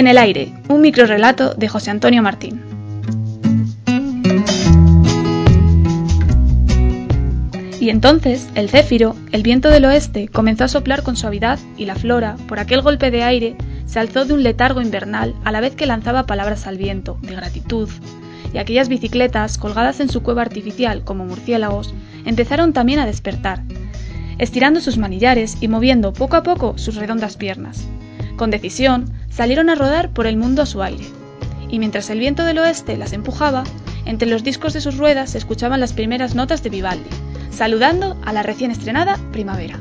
En el aire, un microrelato de José Antonio Martín. Y entonces el céfiro, el viento del oeste, comenzó a soplar con suavidad y la flora, por aquel golpe de aire, se alzó de un letargo invernal a la vez que lanzaba palabras al viento, de gratitud, y aquellas bicicletas, colgadas en su cueva artificial como murciélagos, empezaron también a despertar, estirando sus manillares y moviendo poco a poco sus redondas piernas. Con decisión, salieron a rodar por el mundo a su aire. Y mientras el viento del oeste las empujaba, entre los discos de sus ruedas se escuchaban las primeras notas de Vivaldi, saludando a la recién estrenada primavera.